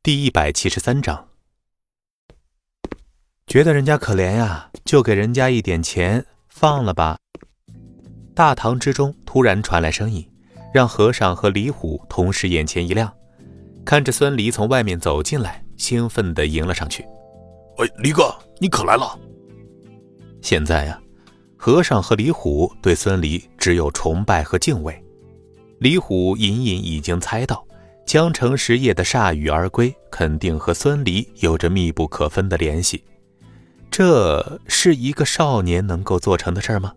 第一百七十三章，觉得人家可怜呀，就给人家一点钱，放了吧。大堂之中突然传来声音，让和尚和李虎同时眼前一亮，看着孙离从外面走进来，兴奋地迎了上去。哎，离哥，你可来了！现在呀，和尚和李虎对孙离只有崇拜和敬畏。李虎隐隐已经猜到。江城实业的铩羽而归，肯定和孙离有着密不可分的联系。这是一个少年能够做成的事吗？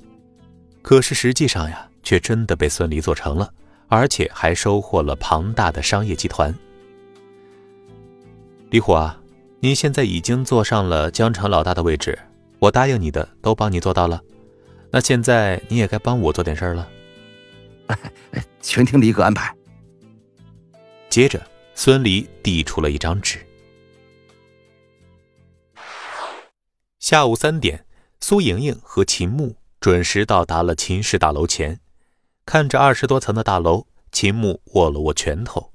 可是实际上呀，却真的被孙离做成了，而且还收获了庞大的商业集团。李虎啊，你现在已经坐上了江城老大的位置，我答应你的都帮你做到了，那现在你也该帮我做点事儿了。全听李哥安排。接着，孙离递出了一张纸。下午三点，苏莹莹和秦牧准时到达了秦氏大楼前。看着二十多层的大楼，秦牧握了握拳头。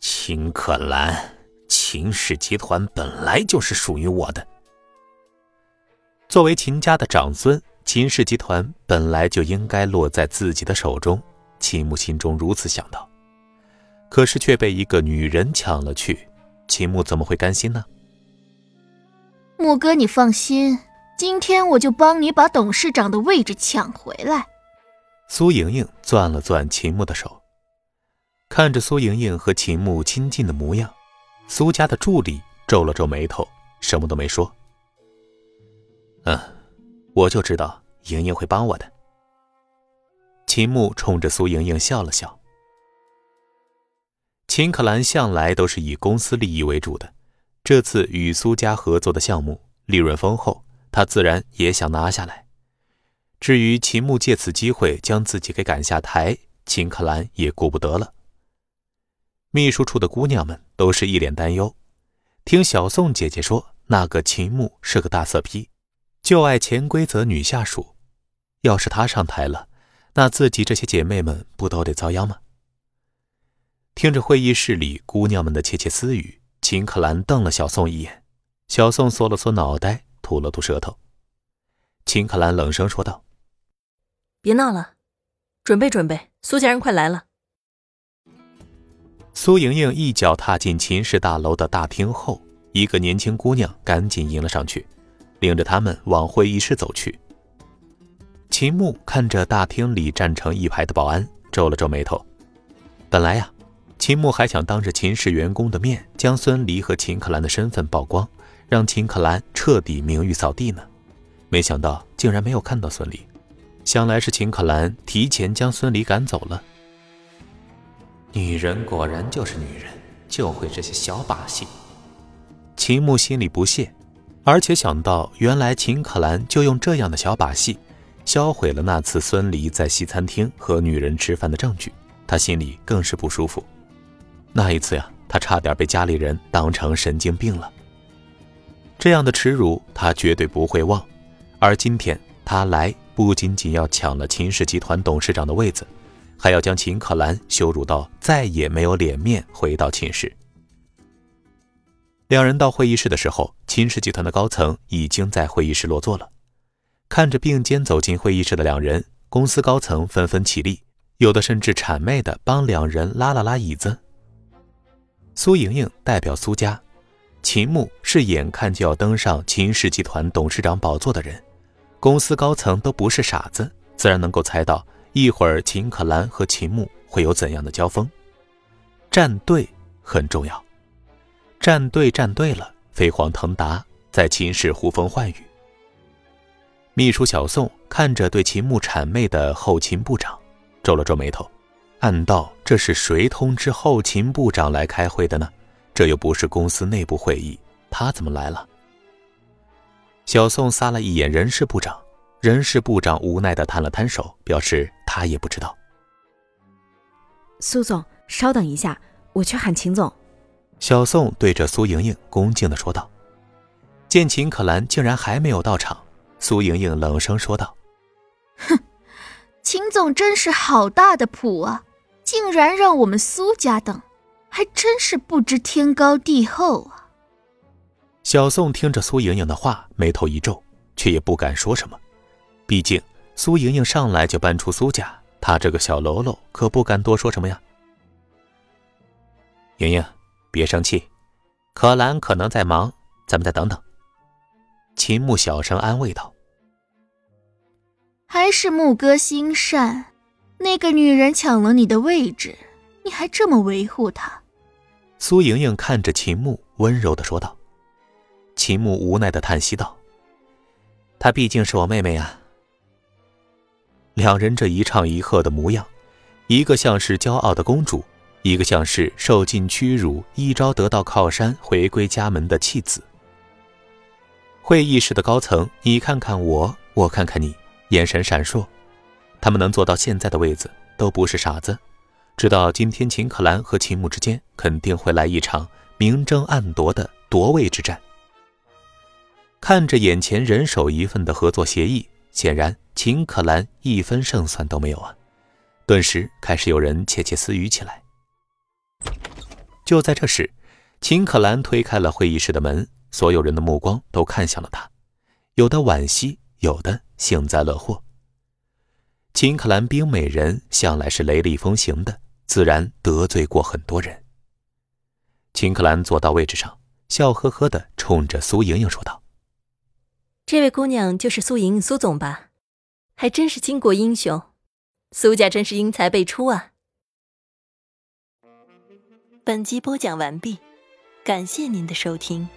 秦可兰，秦氏集团本来就是属于我的。作为秦家的长孙，秦氏集团本来就应该落在自己的手中。秦牧心中如此想到。可是却被一个女人抢了去，秦牧怎么会甘心呢？牧哥，你放心，今天我就帮你把董事长的位置抢回来。苏莹莹攥了攥秦牧的手，看着苏莹莹和秦牧亲近的模样，苏家的助理皱了皱眉头，什么都没说。嗯，我就知道莹莹会帮我的。秦牧冲着苏莹莹笑了笑。秦可兰向来都是以公司利益为主的，这次与苏家合作的项目利润丰厚，他自然也想拿下来。至于秦牧借此机会将自己给赶下台，秦可兰也顾不得了。秘书处的姑娘们都是一脸担忧，听小宋姐姐说，那个秦牧是个大色批，就爱潜规则女下属，要是他上台了，那自己这些姐妹们不都得遭殃吗？听着会议室里姑娘们的窃窃私语，秦可兰瞪了小宋一眼。小宋缩了缩脑袋，吐了吐舌头。秦可兰冷声说道：“别闹了，准备准备，苏家人快来了。”苏莹莹一脚踏进秦氏大楼的大厅后，一个年轻姑娘赶紧迎了上去，领着他们往会议室走去。秦牧看着大厅里站成一排的保安，皱了皱眉头。本来呀。秦牧还想当着秦氏员工的面将孙离和秦可兰的身份曝光，让秦可兰彻底名誉扫地呢。没想到竟然没有看到孙离，想来是秦可兰提前将孙离赶走了。女人果然就是女人，就会这些小把戏。秦牧心里不屑，而且想到原来秦可兰就用这样的小把戏销毁了那次孙离在西餐厅和女人吃饭的证据，他心里更是不舒服。那一次呀，他差点被家里人当成神经病了。这样的耻辱，他绝对不会忘。而今天他来，不仅仅要抢了秦氏集团董事长的位子，还要将秦可兰羞辱到再也没有脸面回到秦氏。两人到会议室的时候，秦氏集团的高层已经在会议室落座了。看着并肩走进会议室的两人，公司高层纷纷起立，有的甚至谄媚地帮两人拉了拉椅子。苏莹莹代表苏家，秦牧是眼看就要登上秦氏集团董事长宝座的人，公司高层都不是傻子，自然能够猜到一会儿秦可兰和秦牧会有怎样的交锋。站队很重要，站队站对了，飞黄腾达，在秦氏呼风唤雨。秘书小宋看着对秦牧谄媚的后勤部长，皱了皱眉头。暗道：“这是谁通知后勤部长来开会的呢？这又不是公司内部会议，他怎么来了？”小宋撒了一眼人事部长，人事部长无奈的摊了摊手，表示他也不知道。苏总，稍等一下，我去喊秦总。小宋对着苏莹莹恭敬的说道。见秦可兰竟然还没有到场，苏莹莹冷声说道：“哼，秦总真是好大的谱啊！”竟然让我们苏家等，还真是不知天高地厚啊！小宋听着苏莹莹的话，眉头一皱，却也不敢说什么。毕竟苏莹莹上来就搬出苏家，她这个小喽啰可不敢多说什么呀。莹莹，别生气，可兰可能在忙，咱们再等等。秦牧小声安慰道：“还是牧哥心善，那个女人抢了你的位置，你还这么维护她。”苏莹莹看着秦牧，温柔的说道。秦牧无奈的叹息道：“她毕竟是我妹妹啊。”两人这一唱一和的模样，一个像是骄傲的公主，一个像是受尽屈辱、一朝得到靠山、回归家门的弃子。会议室的高层，你看看我，我看看你，眼神闪烁。他们能做到现在的位子，都不是傻子。知道今天秦可兰和秦牧之间肯定会来一场明争暗夺的夺位之战。看着眼前人手一份的合作协议，显然秦可兰一分胜算都没有啊！顿时开始有人窃窃私语起来。就在这时，秦可兰推开了会议室的门，所有人的目光都看向了他，有的惋惜，有的幸灾乐祸。秦可兰冰美人向来是雷厉风行的，自然得罪过很多人。秦可兰坐到位置上，笑呵呵的冲着苏莹莹说道：“这位姑娘就是苏莹莹，苏总吧？还真是巾帼英雄，苏家真是英才辈出啊！”本集播讲完毕，感谢您的收听。